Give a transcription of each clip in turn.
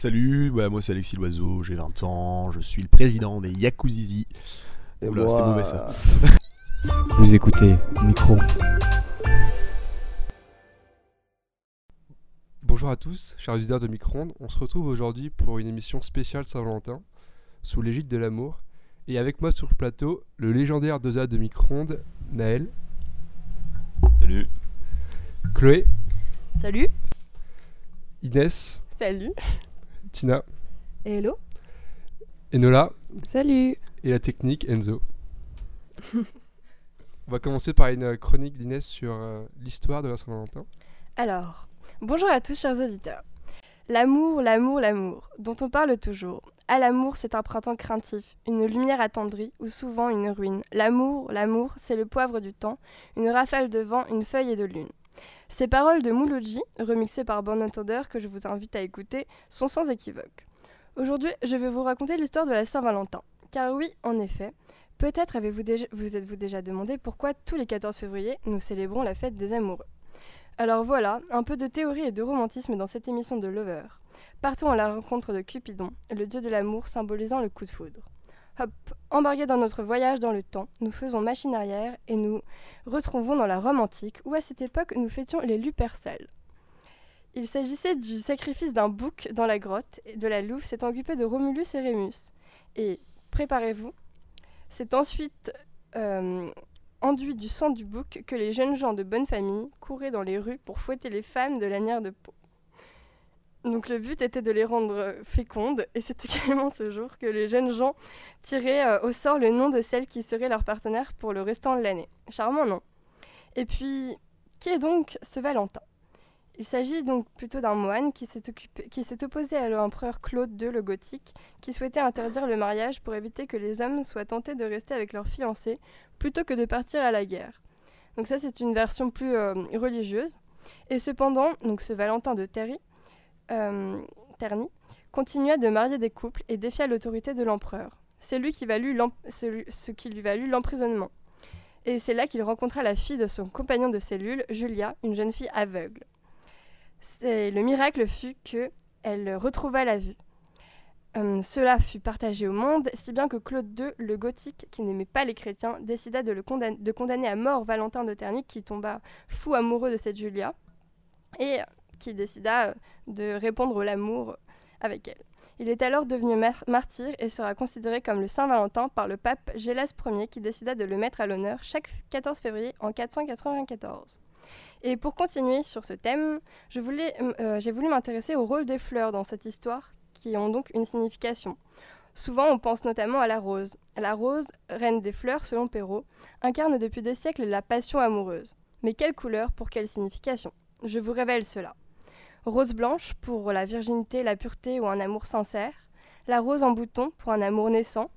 Salut, bah, moi c'est Alexis Loiseau, j'ai 20 ans, je suis le président des Yakuzizi. Et Oula, moi, c'était mauvais, ça. Vous écoutez Micro. Bonjour à tous, chers auditeurs de Micro-ondes. On se retrouve aujourd'hui pour une émission spéciale Saint-Valentin, sous l'égide de l'amour. Et avec moi sur le plateau, le légendaire dosa de Micro-ondes, Naël, Salut. Chloé, Salut. Inès, Salut. Tina, Hello. Enola Salut. et la technique Enzo. On va commencer par une chronique d'Inès sur euh, l'histoire de la Saint-Valentin. Alors, bonjour à tous chers auditeurs. L'amour, l'amour, l'amour, dont on parle toujours. À l'amour, c'est un printemps craintif, une lumière attendrie ou souvent une ruine. L'amour, l'amour, c'est le poivre du temps, une rafale de vent, une feuille et de lune. Ces paroles de Mouloudji, remixées par Bon Entendeur que je vous invite à écouter, sont sans équivoque. Aujourd'hui, je vais vous raconter l'histoire de la Saint-Valentin. Car oui, en effet, peut-être avez-vous vous êtes-vous déjà demandé pourquoi tous les 14 février, nous célébrons la fête des amoureux. Alors voilà, un peu de théorie et de romantisme dans cette émission de Lover. Partons à la rencontre de Cupidon, le dieu de l'amour symbolisant le coup de foudre. Hop, embarqués dans notre voyage dans le temps, nous faisons machine arrière et nous retrouvons dans la Rome antique où à cette époque nous fêtions les Lupercales. Il s'agissait du sacrifice d'un bouc dans la grotte et de la louve s'est occupée de Romulus et Rémus. Et préparez-vous, c'est ensuite euh, enduit du sang du bouc que les jeunes gens de bonne famille couraient dans les rues pour fouetter les femmes de lanière de peau. Donc le but était de les rendre euh, fécondes et c'est également ce jour que les jeunes gens tiraient euh, au sort le nom de celle qui serait leur partenaire pour le restant de l'année. Charmant, non? Et puis, qui est donc ce Valentin? Il s'agit donc plutôt d'un moine qui s'est opposé à l'empereur Claude II le Gothique, qui souhaitait interdire le mariage pour éviter que les hommes soient tentés de rester avec leurs fiancés plutôt que de partir à la guerre. Donc ça, c'est une version plus euh, religieuse. Et cependant, donc ce Valentin de Terry, Terni, continua de marier des couples et défia l'autorité de l'empereur. C'est lui qui valut ce qui lui valut l'emprisonnement. Et c'est là qu'il rencontra la fille de son compagnon de cellule, Julia, une jeune fille aveugle. Le miracle fut que elle retrouva la vue. Hum, cela fut partagé au monde, si bien que Claude II, le gothique, qui n'aimait pas les chrétiens, décida de, condamner, à mort Valentin de Terni, qui tomba fou amoureux de cette Julia, qui décida euh, de répandre l'amour avec elle. Il est alors devenu mar- martyr et sera considéré comme le Saint Valentin par le pape Gélas Ier qui décida de le mettre à l'honneur chaque 14 février en 494. Et pour continuer sur ce thème, euh, j'ai voulu m'intéresser au rôle des fleurs dans cette histoire, qui ont donc une signification. Souvent, on pense notamment à la rose. La rose, reine des fleurs selon Perrault, incarne depuis des siècles la passion amoureuse. Mais quelle couleur pour quelle signification? Je vous révèle cela. Rose blanche pour la virginité, la pureté ou un amour sincère. La rose en bouton pour un amour naissant.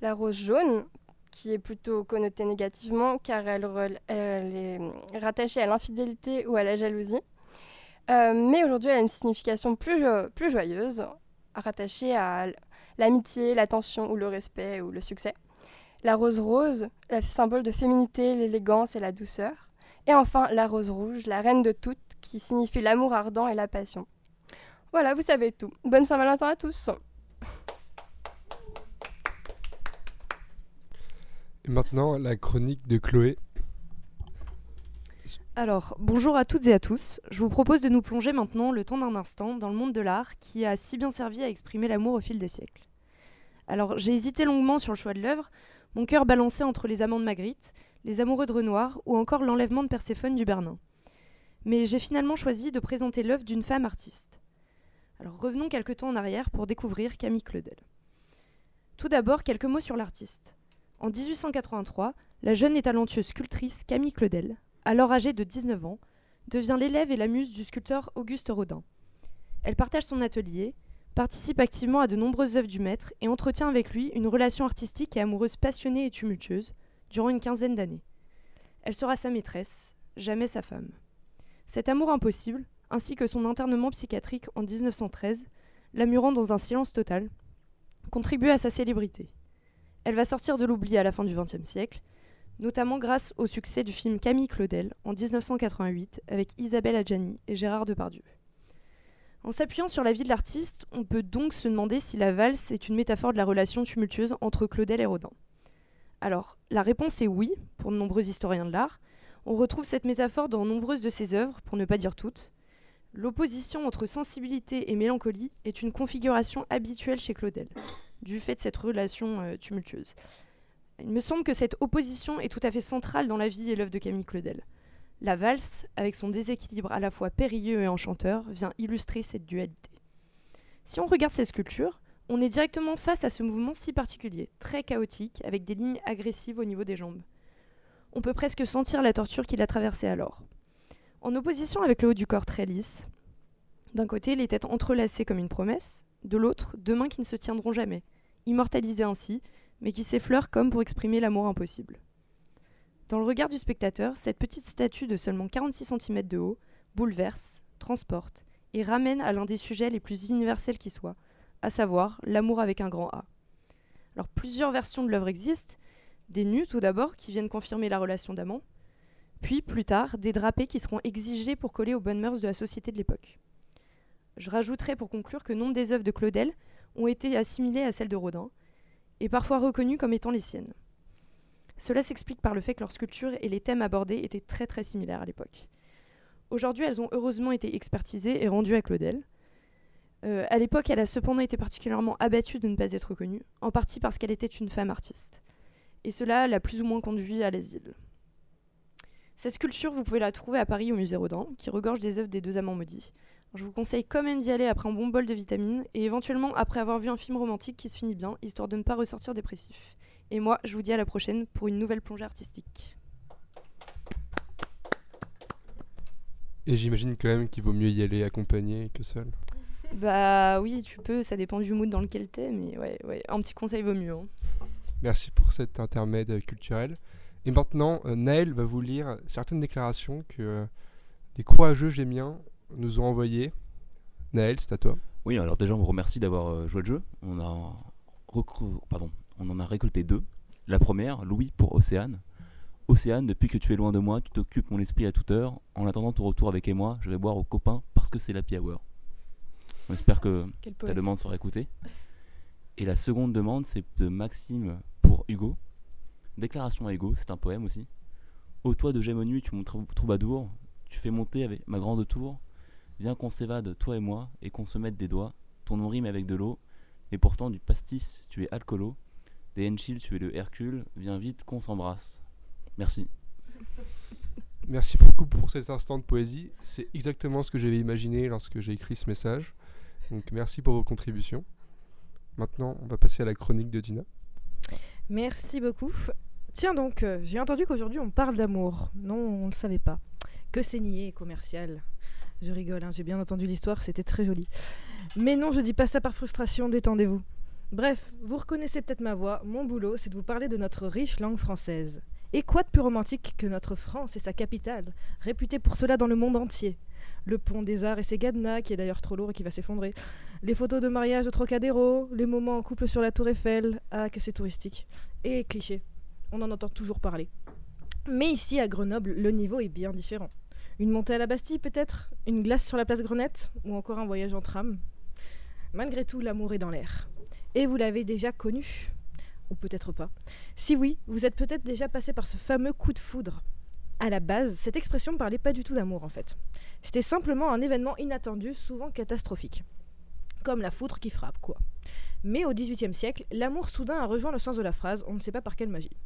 La rose jaune qui est plutôt connotée négativement car elle, est rattachée à l'infidélité ou à la jalousie. Euh, mais aujourd'hui, elle a une signification plus, jo- plus joyeuse, rattachée à l'amitié, l'attention ou le respect ou le succès. La rose rose, la symbole de féminité, l'élégance et la douceur. Et enfin, la rose rouge, la reine de toutes, qui signifie l'amour ardent et la passion. Voilà, vous savez tout. Bonne Saint-Valentin à tous. Et maintenant, la chronique de Chloé. Alors, bonjour à toutes et à tous. Je vous propose de nous plonger maintenant, le temps d'un instant, dans le monde de l'art qui a si bien servi à exprimer l'amour au fil des siècles. Alors, j'ai hésité longuement sur le choix de l'œuvre, mon cœur balancé entre les amants de Magritte, les amoureux de Renoir ou encore l'enlèvement de Perséphone du Bernin. Mais j'ai finalement choisi de présenter l'œuvre d'une femme artiste. Alors, revenons quelque temps en arrière pour découvrir Camille Claudel. Tout d'abord, quelques mots sur l'artiste. En 1883, la jeune et talentueuse sculptrice Camille Claudel, alors âgée de 19 ans, devient l'élève et la muse du sculpteur Auguste Rodin. Elle partage son atelier, participe activement à de nombreuses œuvres du maître et entretient avec lui une relation artistique et amoureuse passionnée et tumultueuse durant une quinzaine d'années. Elle sera sa maîtresse, jamais sa femme. Cet amour impossible, ainsi que son internement psychiatrique en 1913, la murant dans un silence total, contribue à sa célébrité. Elle va sortir de l'oubli à la fin du XXe siècle, notamment grâce au succès du film Camille Claudel en 1988 avec Isabelle Adjani et Gérard Depardieu. En s'appuyant sur la vie de l'artiste, on peut donc se demander si la valse est une métaphore de la relation tumultueuse entre Claudel et Rodin. Alors, la réponse est oui, pour de nombreux historiens de l'art. On retrouve cette métaphore dans nombreuses de ses œuvres, pour ne pas dire toutes. L'opposition entre sensibilité et mélancolie est une configuration habituelle chez Claudel, du fait de cette relation euh, tumultueuse. Il me semble que cette opposition est tout à fait centrale dans la vie et l'œuvre de Camille Claudel. La valse, avec son déséquilibre à la fois périlleux et enchanteur, vient illustrer cette dualité. Si on regarde ces sculptures, on est directement face à ce mouvement si particulier, très chaotique, avec des lignes agressives au niveau des jambes. On peut presque sentir la torture qu'il a traversée alors. En opposition avec le haut du corps très lisse, d'un côté les têtes entrelacées comme une promesse, de l'autre deux mains qui ne se tiendront jamais, immortalisées ainsi, mais qui s'effleurent comme pour exprimer l'amour impossible. Dans le regard du spectateur, cette petite statue de seulement 46 cm de haut bouleverse, transporte et ramène à l'un des sujets les plus universels qui soient, à savoir l'amour avec un grand A. Alors plusieurs versions de l'œuvre existent, des nus tout d'abord qui viennent confirmer la relation d'amant, puis plus tard des drapés qui seront exigés pour coller aux bonnes mœurs de la société de l'époque. Je rajouterai pour conclure que nombre des œuvres de Claudel ont été assimilées à celles de Rodin, et parfois reconnues comme étant les siennes. Cela s'explique par le fait que leurs sculptures et les thèmes abordés étaient très très similaires à l'époque. Aujourd'hui, elles ont heureusement été expertisées et rendues à Claudel. Euh, à l'époque, elle a cependant été particulièrement abattue de ne pas être reconnue, en partie parce qu'elle était une femme artiste. Et cela l'a plus ou moins conduit à l'asile. Cette sculpture, vous pouvez la trouver à Paris au musée Rodin, qui regorge des œuvres des deux amants maudits. Je vous conseille quand même d'y aller après un bon bol de vitamines et éventuellement après avoir vu un film romantique qui se finit bien, histoire de ne pas ressortir dépressif. Et moi, je vous dis à la prochaine pour une nouvelle plongée artistique. Et j'imagine quand même qu'il vaut mieux y aller accompagné que seul. Bah oui, tu peux, ça dépend du mood dans lequel t'es, mais ouais, ouais, un petit conseil vaut mieux. hein. Merci pour cet intermède euh, culturel. Et maintenant, euh, Naël va vous lire certaines déclarations que euh, des courageux gémiens nous ont envoyées. Naël, c'est à toi. Oui, alors déjà, on vous remercie d'avoir joué le jeu. On, a recru- Pardon, on en a récolté deux. La première, Louis pour Océane. Océane, depuis que tu es loin de moi, tu t'occupes mon esprit à toute heure. En attendant ton retour avec moi, je vais boire aux copains parce que c'est l'happy hour. On espère que ta demande sera écoutée. Et la seconde demande, c'est de Maxime Hugo. Déclaration à Hugo, c'est un poème aussi. Ô toi de Gémonu, tu mon trou- troubadour, tu fais monter avec ma grande tour. Viens qu'on s'évade, toi et moi, et qu'on se mette des doigts. Ton nom rime avec de l'eau, et pourtant du pastis, tu es alcoolo. Des Henschel, tu es le Hercule, viens vite qu'on s'embrasse. Merci. Merci beaucoup pour cet instant de poésie. C'est exactement ce que j'avais imaginé lorsque j'ai écrit ce message. Donc merci pour vos contributions. Maintenant, on va passer à la chronique de Dina. Merci beaucoup. Tiens donc, euh, j'ai entendu qu'aujourd'hui on parle d'amour. Non, on ne le savait pas. Que c'est et commercial. Je rigole, hein, j'ai bien entendu l'histoire, c'était très joli. Mais non, je dis pas ça par frustration, détendez-vous. Bref, vous reconnaissez peut-être ma voix, mon boulot, c'est de vous parler de notre riche langue française. Et quoi de plus romantique que notre France et sa capitale, réputée pour cela dans le monde entier? Le pont des Arts et ses cadenas, qui est d'ailleurs trop lourd et qui va s'effondrer. Les photos de mariage au Trocadéro, les moments en couple sur la Tour Eiffel, ah que c'est touristique. Et cliché, on en entend toujours parler. Mais ici, à Grenoble, le niveau est bien différent. Une montée à la Bastille peut-être? Une glace sur la place Grenette? Ou encore un voyage en tram? Malgré tout, l'amour est dans l'air. Et vous l'avez déjà connu Peut-être pas. Si oui, vous êtes peut-être déjà passé par ce fameux coup de foudre. À la base, cette expression ne parlait pas du tout d'amour en fait. C'était simplement un événement inattendu, souvent catastrophique. Comme la foudre qui frappe, quoi. Mais au XVIIIe siècle, l'amour soudain a rejoint le sens de la phrase, on ne sait pas par quelle magie.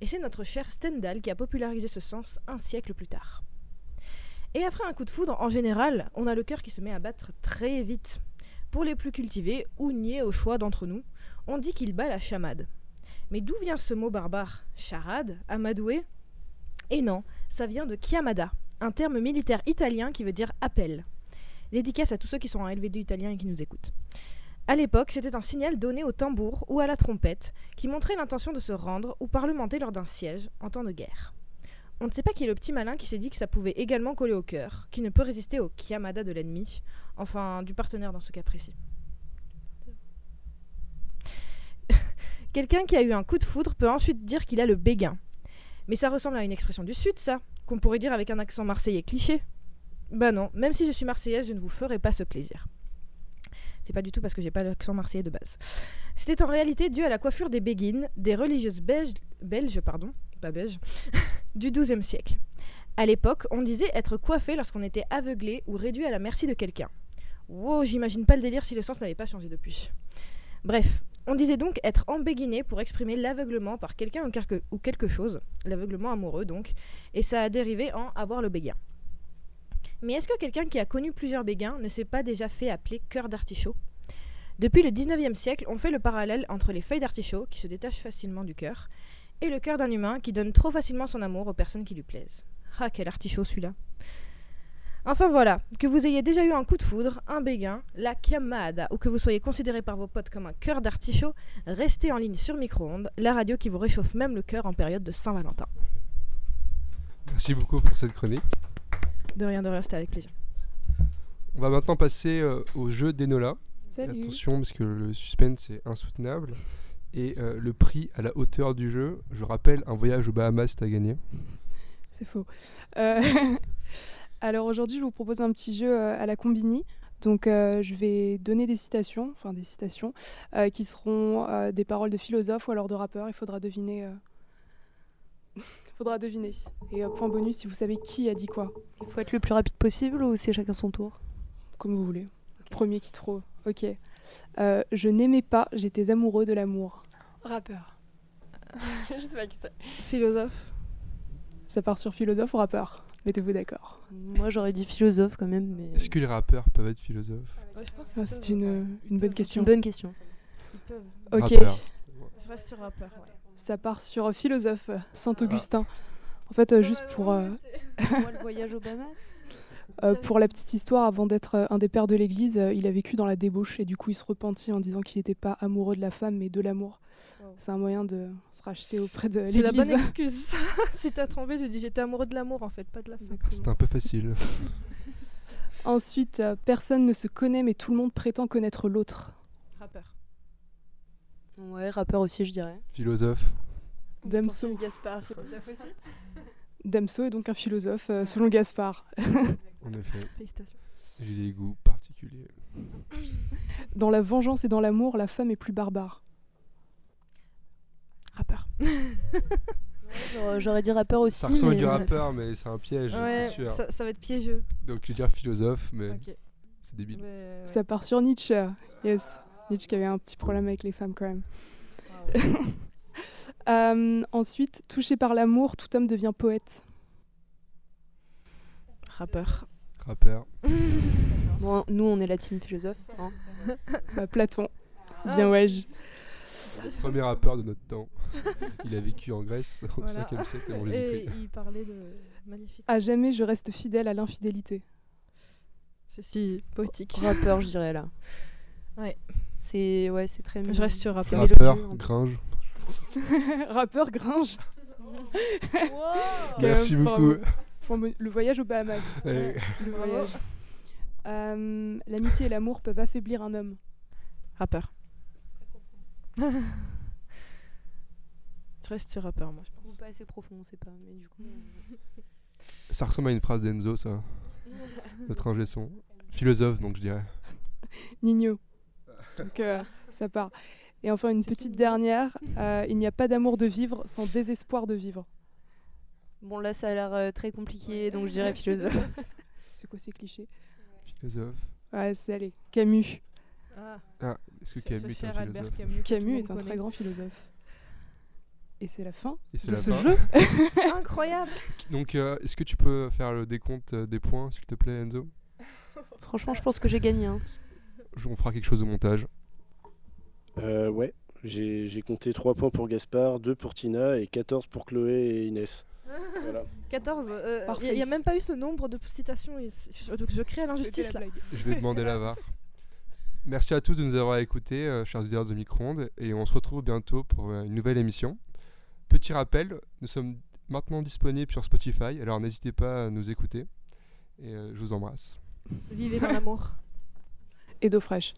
Et c'est notre cher Stendhal qui a popularisé ce sens un siècle plus tard. Et après un coup de foudre, en général, on a le cœur qui se met à battre très vite. Pour les plus cultivés ou niais au choix d'entre nous, on dit qu'il bat la chamade. Mais d'où vient ce mot barbare Charade Amadoué? Et non, ça vient de chiamada, un terme militaire italien qui veut dire appel. Dédicace à tous ceux qui sont en LV2 italien et qui nous écoutent. À l'époque, c'était un signal donné au tambour ou à la trompette qui montrait l'intention de se rendre ou parlementer lors d'un siège en temps de guerre. On ne sait pas qui est le petit malin qui s'est dit que ça pouvait également coller au cœur, qui ne peut résister au chiamada de l'ennemi, enfin du partenaire dans ce cas précis. Quelqu'un qui a eu un coup de foudre peut ensuite dire qu'il a le béguin. Mais ça ressemble à une expression du Sud, ça, qu'on pourrait dire avec un accent marseillais cliché. Bah non, même si je suis marseillaise, je ne vous ferai pas ce plaisir. C'est pas du tout parce que j'ai pas l'accent marseillais de base. C'était en réalité dû à la coiffure des béguines, des religieuses belges, belges pardon, pas belges, du XIIe siècle. À l'époque, on disait être coiffé lorsqu'on était aveuglé ou réduit à la merci de quelqu'un. Wow, j'imagine pas le délire si le sens n'avait pas changé depuis. Bref, on disait donc être embéguiné pour exprimer l'aveuglement par quelqu'un ou quelque, chose, l'aveuglement amoureux donc, et ça a dérivé en avoir le béguin. Mais est-ce que quelqu'un qui a connu plusieurs béguins ne s'est pas déjà fait appeler cœur d'artichaut? Depuis le 19e siècle, on fait le parallèle entre les feuilles d'artichaut, qui se détachent facilement du cœur, et le cœur d'un humain qui donne trop facilement son amour aux personnes qui lui plaisent. Ah, quel artichaut celui-là Enfin voilà, que vous ayez déjà eu un coup de foudre, un béguin, la chiamada, ou que vous soyez considéré par vos potes comme un cœur d'artichaut, restez en ligne sur Micro-ondes, la radio qui vous réchauffe même le cœur en période de Saint-Valentin. Merci beaucoup pour cette chronique. De rien, de rien, c'était avec plaisir. On va maintenant passer euh, au jeu d'Enola. Salut. Attention, parce que le suspense est insoutenable. Et euh, le prix à la hauteur du jeu, je rappelle, un voyage aux Bahamas, t'as gagné. C'est faux. Euh, Alors aujourd'hui, je vous propose un petit jeu euh, à la Combini. Donc euh, je vais donner des citations, enfin des citations, euh, qui seront euh, des paroles de philosophes ou alors de rappeurs. Il faudra deviner. euh, Il faudra deviner. Et euh, point bonus si vous savez qui a dit quoi, Il faut être le plus rapide possible ou c'est chacun son tour? Comme vous voulez. Premier qui trouve. Ok. Euh, je n'aimais pas, j'étais amoureux de l'amour. Rappeur. je sais pas qui c'est. Philosophe. Ça part sur philosophe ou rappeur? Mettez-vous d'accord. Moi j'aurais dit philosophe quand même, mais Est-ce que les rappeurs peuvent être philosophes Ah, c'est une, une bonne question. une bonne question. Ils peuvent. Ok. Je reste sur rappeur. ouais. Ça part sur philosophe Saint-Augustin. En fait, euh, juste pour, euh, Moi le voyage aux Bahamas euh, pour la petite histoire, avant d'être euh, un des pères de l'Église, euh, il a vécu dans la débauche et du coup il se repentit en disant qu'il n'était pas amoureux de la femme mais de l'amour. Wow. C'est un moyen de se racheter auprès de C'est la bonne l'Église. excuse. si t'as trompé, je dis j'étais amoureux de l'amour en fait, pas de la femme. C'était un peu facile. Ensuite, euh, personne ne se connaît mais tout le monde prétend connaître l'autre. Rappeur. Ouais, rappeur aussi je dirais. Philosophe. Damso. Gaspard. Damso est donc un philosophe euh, selon Gaspard. En effet, Félicitations. j'ai des goûts particuliers. Dans la vengeance et dans l'amour, la femme est plus barbare. Rappeur. J'aurais- J'aurais dit rappeur aussi. Ça ressemble à mais- du rappeur, mais c'est un piège, Ouais, c'est sûr. ça, ça va être piégeux. Donc je vais dire philosophe, mais c'est débile. Ça part sur Nietzsche. Yes. Nietzsche qui avait un petit problème avec les femmes quand même. Euh, ensuite, touché par l'amour, tout homme devient poète. Rappeur. Rappeur. Bon, nous on est la team philosophe. hein. Bah, Platon. Bien ouais. Premier rappeur de notre temps. Il a vécu en Grèce au Voilà. 5e siècle avant Et il parlait de. Magnifique. À jamais je reste fidèle à l'infidélité. C'est si poétique. Rappeur je dirais là. Ouais. C'est ouais, c'est très. Je reste sur rappeur. Rappeur, en plus. Gringe. Rappeur Gringe. Merci beaucoup. Pour le voyage aux Bahamas. Le Bravo. voyage. Euh, L'amitié et l'amour peuvent affaiblir un homme. Rappeur. je reste sur rappeur, moi, je Ou pense. pas assez profond, on sait pas. Mais du coup. Ça ressemble à une phrase d'Enzo, ça. Notre ingé son. Philosophe, donc je dirais. Nino. Donc euh, ça part. Et enfin une petite dernière. euh, il n'y a pas d'amour de vivre sans désespoir de vivre. Bon là ça a l'air euh, très compliqué, donc je dirais philosophe. C'est quoi ces clichés? Philosophe. Ouais, c'est allez. Camus. Ah, Ah, est-ce que Camus est un Albert Camus. est un connaît. très grand philosophe. Et c'est la fin Et de la ce fin. jeu. Incroyable. Donc, euh, est-ce que tu peux faire le décompte euh, des points, s'il te plaît, Enzo? Franchement, je pense que j'ai gagné. hein. Je- On fera quelque chose au montage. Euh, ouais, j'ai j'ai compté 3 points pour Gaspard, 2 pour Tina et 14 pour Chloé et Inès. Voilà. 14. Il n'y a, même pas eu ce nombre de citations. et Je, je crée à l'injustice là. Je vais demander la VAR. Merci à tous de nous avoir écoutés, euh, chers auditeurs de Micro-ondes, et on se retrouve bientôt pour euh, une nouvelle émission. Petit rappel, nous sommes maintenant disponibles sur Spotify, alors n'hésitez pas à nous écouter. Et euh, je vous embrasse. Vivez dans l'amour. Et d'eau fraîche.